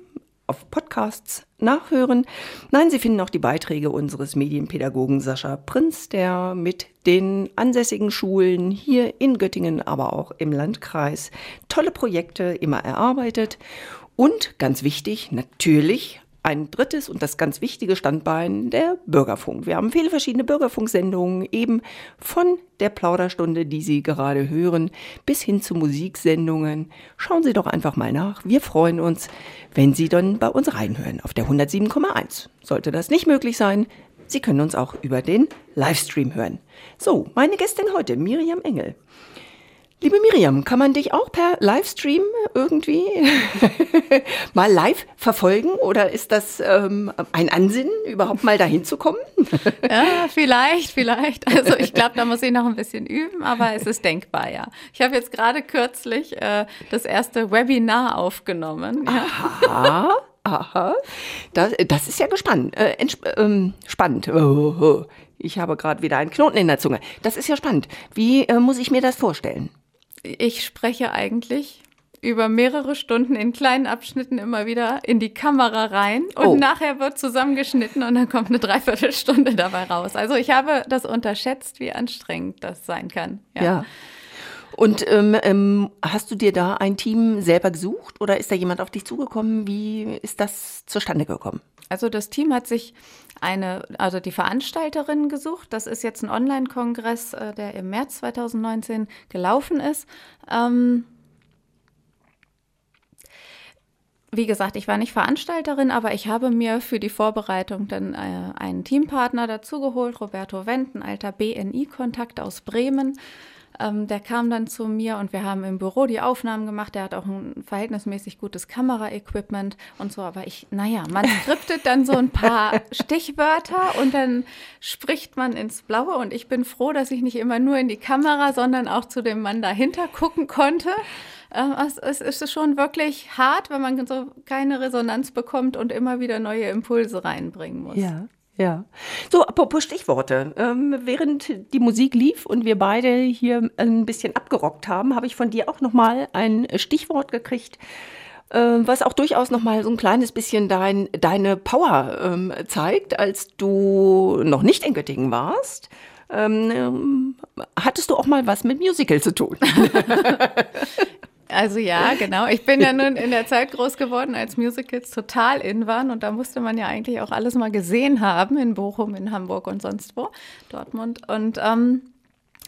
auf Podcasts nachhören. Nein, Sie finden auch die Beiträge unseres Medienpädagogen Sascha Prinz, der mit den ansässigen Schulen hier in Göttingen, aber auch im Landkreis tolle Projekte immer erarbeitet. Und ganz wichtig, natürlich ein drittes und das ganz wichtige Standbein, der Bürgerfunk. Wir haben viele verschiedene Bürgerfunksendungen, eben von der Plauderstunde, die Sie gerade hören, bis hin zu Musiksendungen. Schauen Sie doch einfach mal nach. Wir freuen uns, wenn Sie dann bei uns reinhören auf der 107,1. Sollte das nicht möglich sein, Sie können uns auch über den Livestream hören. So, meine Gästin heute, Miriam Engel. Liebe Miriam, kann man dich auch per Livestream irgendwie mal live verfolgen oder ist das ähm, ein Ansinnen, überhaupt mal dahin zu kommen? ja, vielleicht, vielleicht. Also ich glaube, da muss ich noch ein bisschen üben, aber es ist denkbar, ja. Ich habe jetzt gerade kürzlich äh, das erste Webinar aufgenommen. Ja. Aha. Aha, das, das ist ja gespannt, äh, ähm, spannend. Oh, oh. Ich habe gerade wieder einen Knoten in der Zunge. Das ist ja spannend. Wie äh, muss ich mir das vorstellen? Ich spreche eigentlich über mehrere Stunden in kleinen Abschnitten immer wieder in die Kamera rein und oh. nachher wird zusammengeschnitten und dann kommt eine Dreiviertelstunde dabei raus. Also ich habe das unterschätzt, wie anstrengend das sein kann. Ja. ja. Und ähm, ähm, hast du dir da ein Team selber gesucht oder ist da jemand auf dich zugekommen? Wie ist das zustande gekommen? Also das Team hat sich eine, also die Veranstalterin gesucht. Das ist jetzt ein Online-Kongress, äh, der im März 2019 gelaufen ist. Ähm, wie gesagt, ich war nicht Veranstalterin, aber ich habe mir für die Vorbereitung dann äh, einen Teampartner dazugeholt, Roberto Wendt, ein alter BNI-Kontakt aus Bremen. Ähm, der kam dann zu mir und wir haben im Büro die Aufnahmen gemacht. Der hat auch ein verhältnismäßig gutes Kameraequipment und so. Aber ich, naja, man skriptet dann so ein paar Stichwörter und dann spricht man ins Blaue. Und ich bin froh, dass ich nicht immer nur in die Kamera, sondern auch zu dem Mann dahinter gucken konnte. Ähm, es ist schon wirklich hart, wenn man so keine Resonanz bekommt und immer wieder neue Impulse reinbringen muss. Ja. Ja. So, apropos Stichworte. Ähm, während die Musik lief und wir beide hier ein bisschen abgerockt haben, habe ich von dir auch nochmal ein Stichwort gekriegt, äh, was auch durchaus nochmal so ein kleines bisschen dein, deine Power ähm, zeigt, als du noch nicht in Göttingen warst. Ähm, hattest du auch mal was mit Musical zu tun? Also ja, genau. Ich bin ja nun in der Zeit groß geworden, als Musicals total in waren und da musste man ja eigentlich auch alles mal gesehen haben in Bochum, in Hamburg und sonst wo, Dortmund. Und ähm,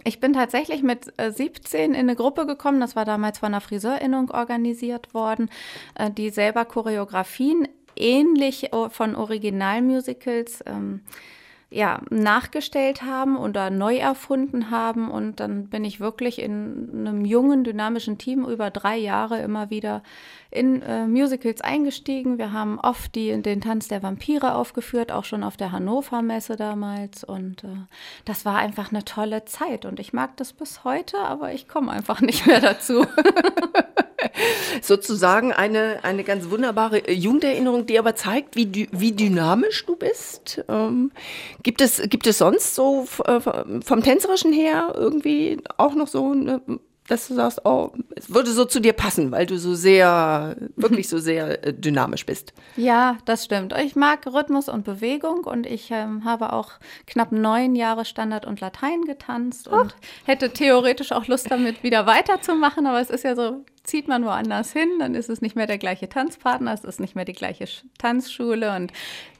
ich bin tatsächlich mit 17 äh, in eine Gruppe gekommen, das war damals von einer Friseurinnung organisiert worden, äh, die selber Choreografien ähnlich von Originalmusicals ähm, ja, nachgestellt haben oder neu erfunden haben. Und dann bin ich wirklich in einem jungen, dynamischen Team über drei Jahre immer wieder in äh, Musicals eingestiegen. Wir haben oft die, den Tanz der Vampire aufgeführt, auch schon auf der Hannover Messe damals. Und äh, das war einfach eine tolle Zeit. Und ich mag das bis heute, aber ich komme einfach nicht mehr dazu. Sozusagen eine, eine ganz wunderbare äh, Jugenderinnerung, die aber zeigt, wie, wie dynamisch du bist. Ähm, gibt, es, gibt es sonst so äh, vom Tänzerischen her irgendwie auch noch so eine dass du sagst, oh, es würde so zu dir passen, weil du so sehr, wirklich so sehr äh, dynamisch bist. Ja, das stimmt. Ich mag Rhythmus und Bewegung und ich ähm, habe auch knapp neun Jahre Standard und Latein getanzt und Ach. hätte theoretisch auch Lust damit wieder weiterzumachen, aber es ist ja so, zieht man woanders hin, dann ist es nicht mehr der gleiche Tanzpartner, es ist nicht mehr die gleiche Tanzschule und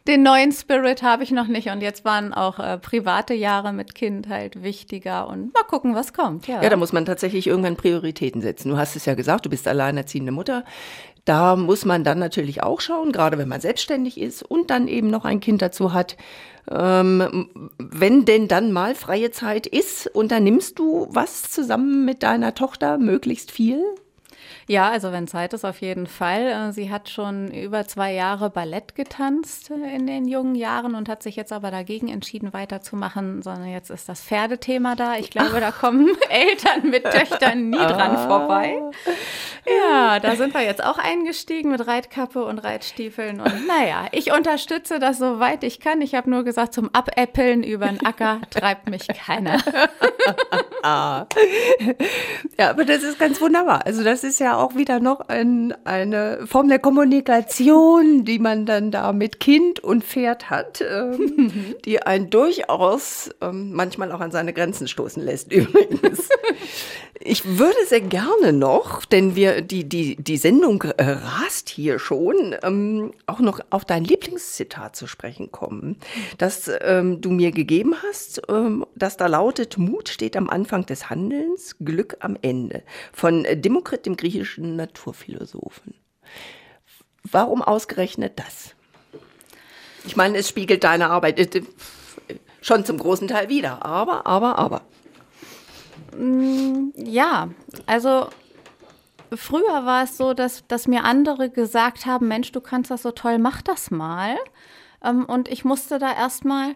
den neuen Spirit habe ich noch nicht und jetzt waren auch äh, private Jahre mit Kind halt wichtiger und mal gucken, was kommt. Ja. ja, da muss man tatsächlich irgendwann Prioritäten setzen. Du hast es ja gesagt, du bist alleinerziehende Mutter. Da muss man dann natürlich auch schauen, gerade wenn man selbstständig ist und dann eben noch ein Kind dazu hat. Ähm, wenn denn dann mal freie Zeit ist, unternimmst du was zusammen mit deiner Tochter, möglichst viel? Ja, also wenn Zeit ist, auf jeden Fall. Äh, sie hat schon über zwei Jahre Ballett getanzt äh, in den jungen Jahren und hat sich jetzt aber dagegen entschieden, weiterzumachen, sondern jetzt ist das Pferdethema da. Ich glaube, da kommen Eltern mit Töchtern nie dran ah. vorbei. Ja, da sind wir jetzt auch eingestiegen mit Reitkappe und Reitstiefeln. Und naja, ich unterstütze das soweit ich kann. Ich habe nur gesagt, zum Abäppeln über den Acker treibt mich keiner. Ah. Ja, aber das ist ganz wunderbar. Also das ist ja auch wieder noch ein, eine Form der Kommunikation, die man dann da mit Kind und Pferd hat, ähm, die einen durchaus ähm, manchmal auch an seine Grenzen stoßen lässt übrigens. Ich würde sehr gerne noch, denn wir die die die Sendung äh, rast hier schon, ähm, auch noch auf dein Lieblingszitat zu sprechen kommen, das ähm, du mir gegeben hast, ähm, das da lautet: Mut steht am Anfang des Handelns, Glück am Ende. Von Demokrit, dem griechischen Naturphilosophen. Warum ausgerechnet das? Ich meine, es spiegelt deine Arbeit äh, schon zum großen Teil wieder, aber, aber, aber. Mm, ja, also früher war es so, dass, dass mir andere gesagt haben, Mensch, du kannst das so toll, mach das mal. Ähm, und ich musste da erstmal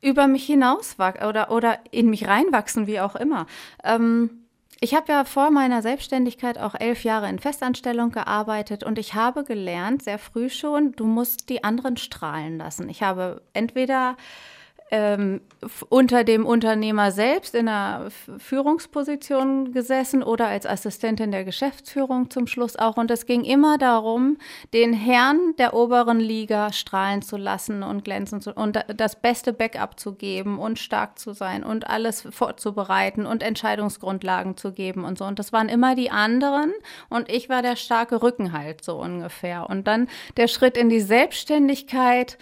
über mich hinaus oder, oder in mich reinwachsen, wie auch immer. Ähm, ich habe ja vor meiner Selbstständigkeit auch elf Jahre in Festanstellung gearbeitet und ich habe gelernt, sehr früh schon, du musst die anderen strahlen lassen. Ich habe entweder ähm, unter dem Unternehmer selbst in einer Führungsposition gesessen oder als Assistentin der Geschäftsführung zum Schluss auch. Und es ging immer darum, den Herrn der oberen Liga strahlen zu lassen und glänzen zu und das beste Backup zu geben und stark zu sein und alles vorzubereiten und Entscheidungsgrundlagen zu geben und so. Und das waren immer die anderen und ich war der starke Rückenhalt so ungefähr. Und dann der Schritt in die Selbstständigkeit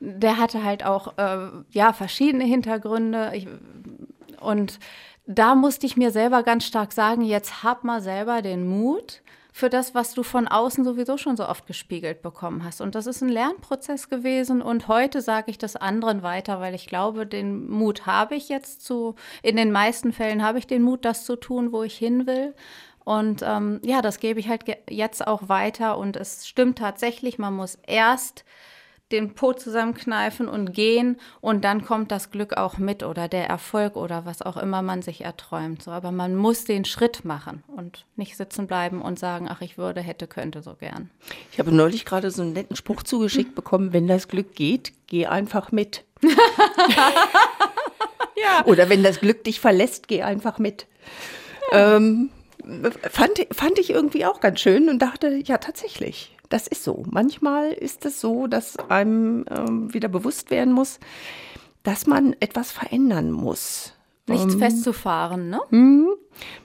der hatte halt auch äh, ja verschiedene Hintergründe. Ich, und da musste ich mir selber ganz stark sagen, jetzt hab mal selber den Mut für das, was du von außen sowieso schon so oft gespiegelt bekommen hast. Und das ist ein Lernprozess gewesen. Und heute sage ich das anderen weiter, weil ich glaube, den Mut habe ich jetzt zu, in den meisten Fällen habe ich den Mut, das zu tun, wo ich hin will. Und ähm, ja, das gebe ich halt jetzt auch weiter. Und es stimmt tatsächlich, man muss erst den Po zusammenkneifen und gehen und dann kommt das Glück auch mit oder der Erfolg oder was auch immer man sich erträumt. So, aber man muss den Schritt machen und nicht sitzen bleiben und sagen, ach, ich würde, hätte, könnte so gern. Ich habe neulich gerade so einen netten Spruch zugeschickt bekommen, wenn das Glück geht, geh einfach mit. ja. Oder wenn das Glück dich verlässt, geh einfach mit. Ja. Ähm, fand, fand ich irgendwie auch ganz schön und dachte, ja, tatsächlich das ist so. Manchmal ist es so, dass einem ähm, wieder bewusst werden muss, dass man etwas verändern muss. Nichts ähm, festzufahren, ne? Mh,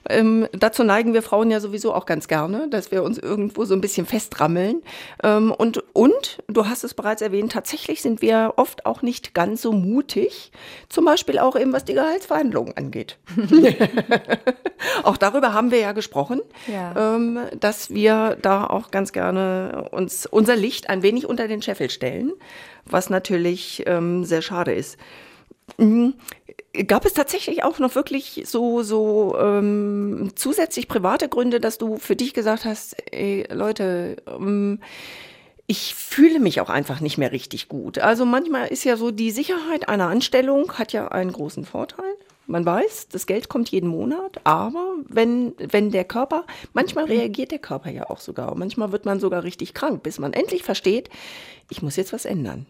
ähm, dazu neigen wir Frauen ja sowieso auch ganz gerne, dass wir uns irgendwo so ein bisschen festrammeln. Ähm, und, und, du hast es bereits erwähnt, tatsächlich sind wir oft auch nicht ganz so mutig, zum Beispiel auch eben, was die Gehaltsverhandlungen angeht. auch darüber haben wir ja gesprochen, ja. Ähm, dass wir da auch ganz gerne uns unser Licht ein wenig unter den Scheffel stellen, was natürlich ähm, sehr schade ist. Mhm. Gab es tatsächlich auch noch wirklich so, so ähm, zusätzlich private Gründe, dass du für dich gesagt hast, ey, Leute, ähm, ich fühle mich auch einfach nicht mehr richtig gut. Also manchmal ist ja so die Sicherheit einer Anstellung hat ja einen großen Vorteil. Man weiß, das Geld kommt jeden Monat, aber wenn, wenn der Körper, manchmal reagiert der Körper ja auch sogar. Manchmal wird man sogar richtig krank, bis man endlich versteht, ich muss jetzt was ändern.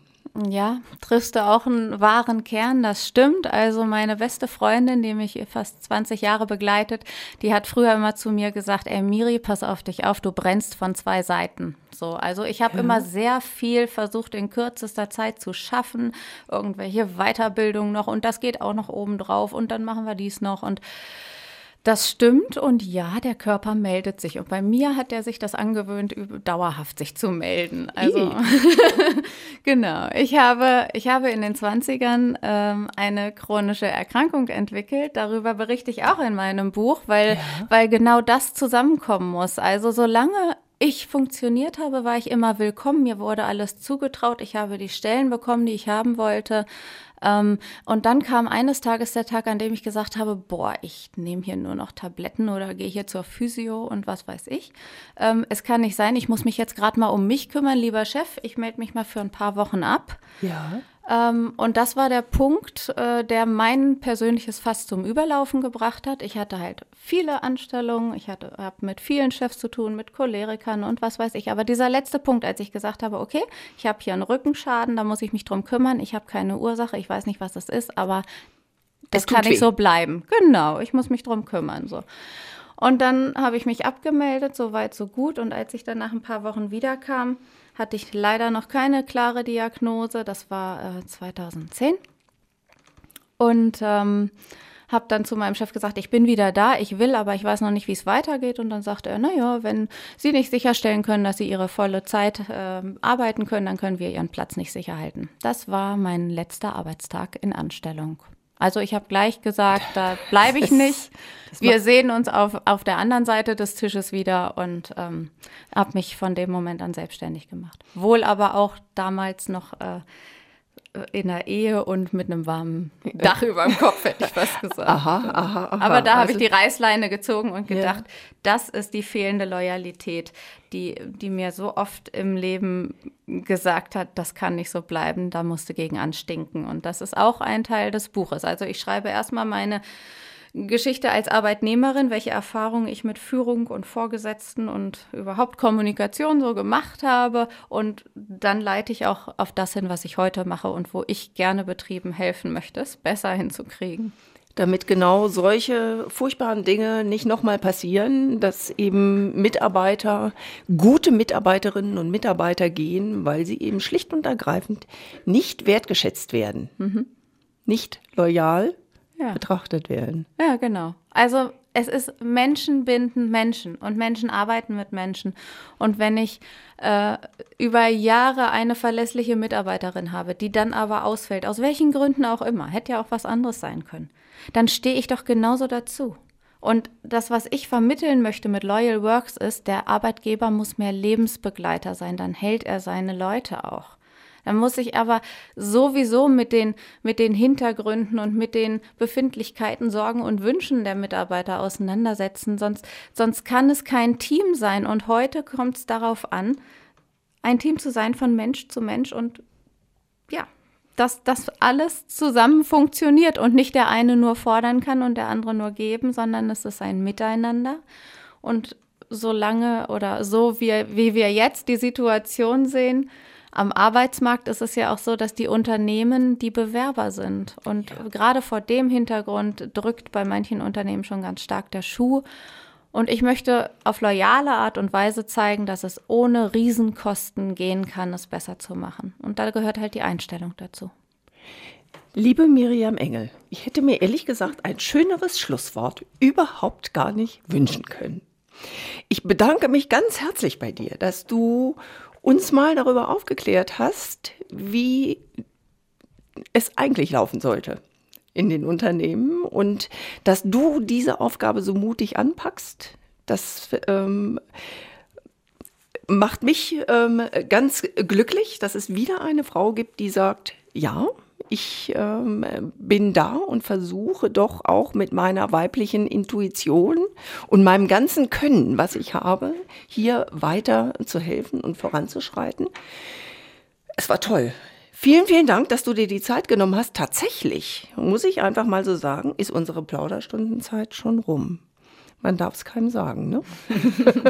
Ja, triffst du auch einen wahren Kern, das stimmt. Also meine beste Freundin, die mich fast 20 Jahre begleitet, die hat früher immer zu mir gesagt, ey Miri, pass auf dich auf, du brennst von zwei Seiten. So, also ich habe ja. immer sehr viel versucht in kürzester Zeit zu schaffen, irgendwelche Weiterbildungen noch und das geht auch noch oben drauf und dann machen wir dies noch und das stimmt und ja, der Körper meldet sich. Und bei mir hat er sich das angewöhnt, dauerhaft sich zu melden. Also genau. Ich habe, ich habe in den 20ern ähm, eine chronische Erkrankung entwickelt. Darüber berichte ich auch in meinem Buch, weil, ja. weil genau das zusammenkommen muss. Also solange ich funktioniert habe, war ich immer willkommen. Mir wurde alles zugetraut. Ich habe die Stellen bekommen, die ich haben wollte. Ähm, und dann kam eines Tages der Tag, an dem ich gesagt habe, boah, ich nehme hier nur noch Tabletten oder gehe hier zur Physio und was weiß ich. Ähm, es kann nicht sein, ich muss mich jetzt gerade mal um mich kümmern, lieber Chef. Ich melde mich mal für ein paar Wochen ab. Ja. Ähm, und das war der Punkt, äh, der mein persönliches Fass zum Überlaufen gebracht hat. Ich hatte halt viele Anstellungen, ich hatte habe mit vielen Chefs zu tun, mit Cholerikern und was weiß ich. Aber dieser letzte Punkt, als ich gesagt habe, okay, ich habe hier einen Rückenschaden, da muss ich mich drum kümmern, ich habe keine Ursache, ich weiß nicht, was das ist, aber das, das kann nicht so bleiben. Genau, ich muss mich drum kümmern. So. Und dann habe ich mich abgemeldet, so weit, so gut. Und als ich dann nach ein paar Wochen wiederkam, hatte ich leider noch keine klare Diagnose. Das war äh, 2010. Und ähm, habe dann zu meinem Chef gesagt, ich bin wieder da, ich will, aber ich weiß noch nicht, wie es weitergeht. Und dann sagte er, naja, wenn Sie nicht sicherstellen können, dass Sie Ihre volle Zeit äh, arbeiten können, dann können wir Ihren Platz nicht sicher halten. Das war mein letzter Arbeitstag in Anstellung. Also ich habe gleich gesagt, da bleibe ich nicht. Wir sehen uns auf, auf der anderen Seite des Tisches wieder und ähm, habe mich von dem Moment an selbstständig gemacht. Wohl aber auch damals noch äh, in der Ehe und mit einem warmen Dach über dem Kopf, hätte ich fast gesagt. Aha, aha, aha. Aber da habe Also- ich die Reißleine gezogen und Ja. gedacht, das ist die fehlende Loyalität, die, die mir so oft im Leben gesagt hat, das kann nicht so bleiben, da musst du gegen anstinken. Und das ist auch ein Teil des Buches. Also ich schreibe erstmal meine Geschichte als Arbeitnehmerin, welche Erfahrungen ich mit Führung und Vorgesetzten und überhaupt Kommunikation so gemacht habe. Und dann leite ich auch auf das hin, was ich heute mache und wo ich gerne Betrieben helfen möchte, es besser hinzukriegen. damit genau solche furchtbaren Dinge nicht nochmal passieren, dass eben Mitarbeiter, gute Mitarbeiterinnen und Mitarbeiter gehen, weil sie eben schlicht und ergreifend nicht wertgeschätzt werden, nicht loyal Ja. betrachtet werden. Ja, genau. Also es ist Menschen binden Menschen und Menschen arbeiten mit Menschen. Und wenn ich äh, über Jahre eine verlässliche Mitarbeiterin habe, die dann aber ausfällt, aus welchen Gründen auch immer, hätte ja auch was anderes sein können, dann stehe ich doch genauso dazu. Und das, was ich vermitteln möchte mit Loyal Works, ist, der Arbeitgeber muss mehr Lebensbegleiter sein, dann hält er seine Leute auch. Dann muss ich aber sowieso mit den, mit den Hintergründen und mit den Befindlichkeiten, Sorgen und Wünschen der Mitarbeiter auseinandersetzen. Sonst, sonst kann es kein Team sein. Und heute kommt es darauf an, ein Team zu sein von Mensch zu Mensch und ja, dass das alles zusammen funktioniert und nicht der eine nur fordern kann und der andere nur geben, sondern es ist ein Miteinander. Und solange oder so wie, wie wir jetzt die Situation sehen, am Arbeitsmarkt ist es ja auch so, dass die Unternehmen die Bewerber sind. Und gerade vor dem Hintergrund drückt bei manchen Unternehmen schon ganz stark der Schuh. Und ich möchte auf loyale Art und Weise zeigen, dass es ohne Riesenkosten gehen kann, es besser zu machen. Und da gehört halt die Einstellung dazu. Liebe Miriam Engel, ich hätte mir ehrlich gesagt ein schöneres Schlusswort überhaupt gar nicht wünschen können. Ich bedanke mich ganz herzlich bei dir, dass du uns mal darüber aufgeklärt hast, wie es eigentlich laufen sollte in den Unternehmen und dass du diese Aufgabe so mutig anpackst. Das ähm, macht mich ähm, ganz glücklich, dass es wieder eine Frau gibt, die sagt, ja, ich ähm, bin da und versuche doch auch mit meiner weiblichen Intuition und meinem ganzen Können, was ich habe, hier weiter zu helfen und voranzuschreiten. Es war toll. Vielen, vielen Dank, dass du dir die Zeit genommen hast. Tatsächlich, muss ich einfach mal so sagen, ist unsere Plauderstundenzeit schon rum. Man darf es keinem sagen, ne?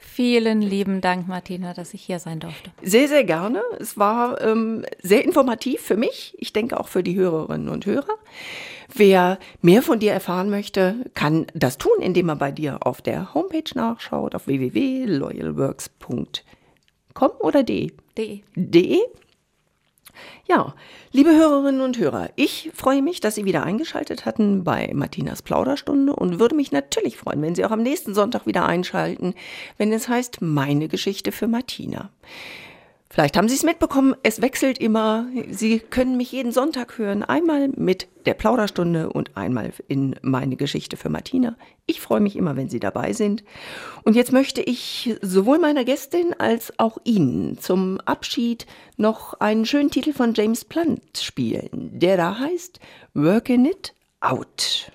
Vielen lieben Dank, Martina, dass ich hier sein durfte. Sehr, sehr gerne. Es war ähm, sehr informativ für mich. Ich denke auch für die Hörerinnen und Hörer. Wer mehr von dir erfahren möchte, kann das tun, indem er bei dir auf der Homepage nachschaut, auf www.loyalworks.com oder de. De. de. Ja, liebe Hörerinnen und Hörer, ich freue mich, dass Sie wieder eingeschaltet hatten bei Martinas Plauderstunde und würde mich natürlich freuen, wenn Sie auch am nächsten Sonntag wieder einschalten, wenn es heißt Meine Geschichte für Martina. Vielleicht haben Sie es mitbekommen, es wechselt immer. Sie können mich jeden Sonntag hören, einmal mit der Plauderstunde und einmal in meine Geschichte für Martina. Ich freue mich immer, wenn Sie dabei sind. Und jetzt möchte ich sowohl meiner Gästin als auch Ihnen zum Abschied noch einen schönen Titel von James Blunt spielen, der da heißt Working It Out.